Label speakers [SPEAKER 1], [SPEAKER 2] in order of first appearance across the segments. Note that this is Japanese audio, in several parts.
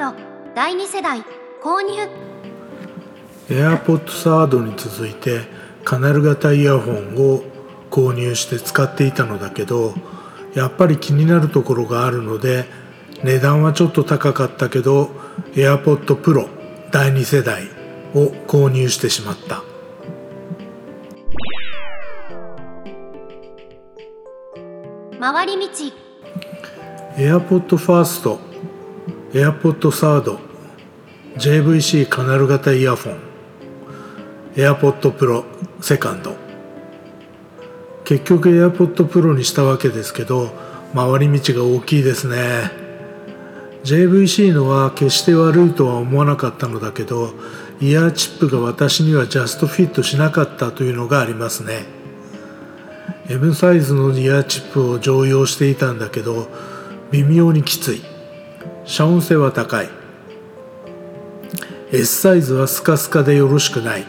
[SPEAKER 1] Pro 第2世代購入
[SPEAKER 2] AirPod サードに続いてカナル型イヤホンを購入して使っていたのだけどやっぱり気になるところがあるので値段はちょっと高かったけど AirPod Pro 第2世代を購入してしまった。
[SPEAKER 1] 回り道。
[SPEAKER 2] AirPod First AirPod サード JVC カナル型イヤホン AirPod Pro セカンド。結局 AirPod Pro にしたわけですけど回り道が大きいですね。JVC のは決して悪いとは思わなかったのだけどイヤーチップが私にはジャストフィットしなかったというのがありますね。M サイズのイヤーチップを常用していたんだけど微妙にきつい。遮音性は高い。S サイズはスカスカでよろしくない。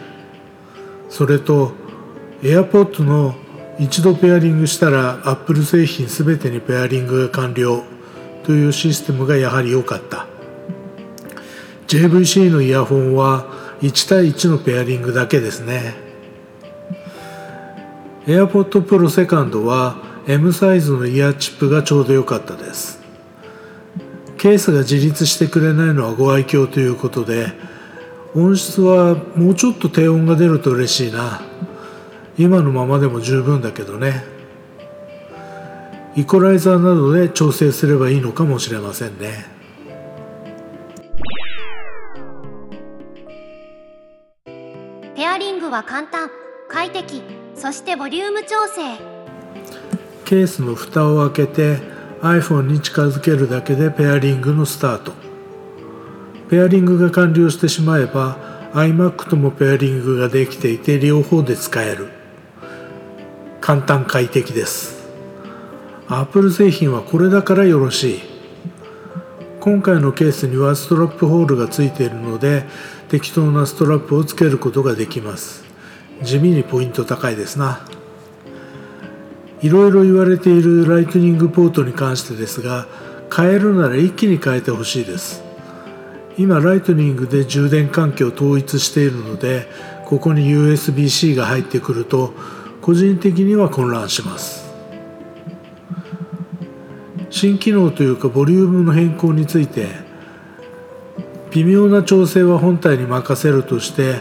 [SPEAKER 2] それと AirPod の一度ペアリングしたら Apple 製品全てにペアリングが完了。というシステムがやはり良かった。JVC のイヤホンは1対1のペアリングだけですね。AirPod Pro セカンドは M サイズのイヤーチップがちょうど良かったです。ケースが自立してくれないのはご愛嬌ということで音質はもうちょっと低音が出ると嬉しいな。今のままでも十分だけどね。イコライザーなどで調整すればいいのかもしれませんね。
[SPEAKER 1] ペアリングは簡単。快適。そしてボリューム調整。
[SPEAKER 2] ケースの蓋を開けて iPhone に近づけるだけでペアリングのスタート。ペアリングが完了してしまえば iMac ともペアリングができていて両方で使える。簡単快適です。Apple 製品はこれだからよろしい。今回のケースにはストラップホールがついているので適当なストラップをつけることができます。地味にポイント高いですな。いろいろ言われているライトニングポートに関してですが変えるなら一気に変えてほしいです。今ライトニングで充電環境を統一しているのでここに USB-C が入ってくると個人的には混乱します。新機能というかボリュームの変更について微妙な調整は本体に任せるとして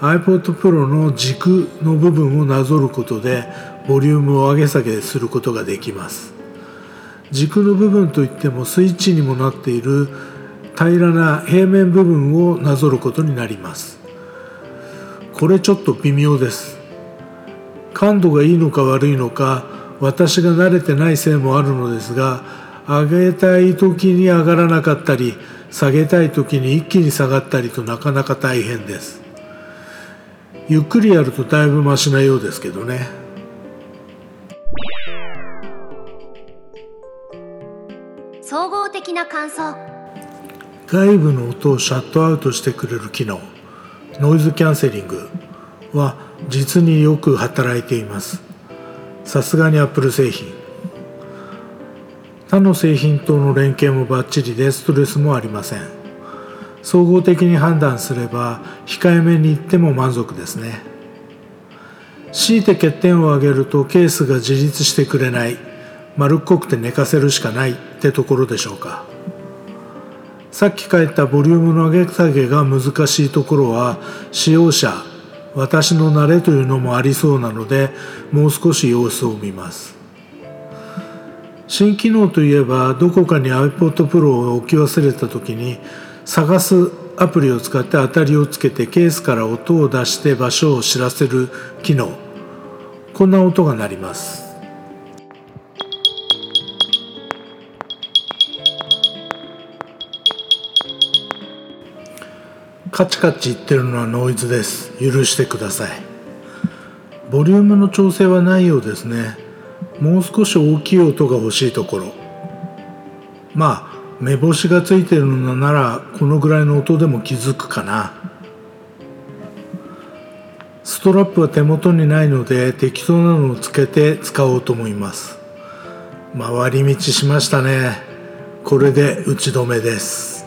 [SPEAKER 2] iPod Pro の軸の部分をなぞることでボリュームを上げ下げすることができます。軸の部分といってもスイッチにもなっている平らな平面部分をなぞることになります。これちょっと微妙です。感度がいいのか悪いのか私が慣れてないせいもあるのですが上げたい時に上がらなかったり下げたい時に一気に下がったりとなかなか大変です。ゆっくりやるとだいぶマシなようですけどね。
[SPEAKER 1] 総合的な感想。
[SPEAKER 2] 外部の音をシャットアウトしてくれる機能ノイズキャンセリングは実によく働いています。さすがに Apple 製品。他の製品との連携もバッチリでストレスもありません。総合的に判断すれば控えめに言っても満足ですね。強いて欠点を挙げるとケースが自立してくれない。丸っこくて寝かせるしかない。ってところでしょうか。さっき書いたボリュームの上げ下げが難しいところは使用者私の慣れというのもありそうなのでもう少し様子を見ます。新機能といえばどこかに iPod Pro を置き忘れた時に探すアプリを使って当たりをつけてケースから音を出して場所を知らせる機能。こんな音が鳴ります。カチカチ言ってるのはノイズです。許してください。ボリュームの調整はないようですね。もう少し大きい音が欲しいところ。まあ目星がついてるのならこのぐらいの音でも気づくかな。ストラップは手元にないので適当なのをつけて使おうと思います。回り道しましたね。これで打ち止めです。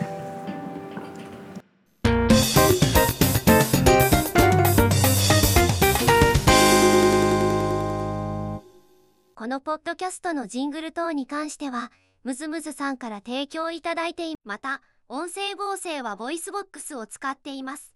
[SPEAKER 1] のポッドキャストのジングル等に関しては、ムズムズさんから提供いただいていまた、音声合成は VOICEVOX を使っています。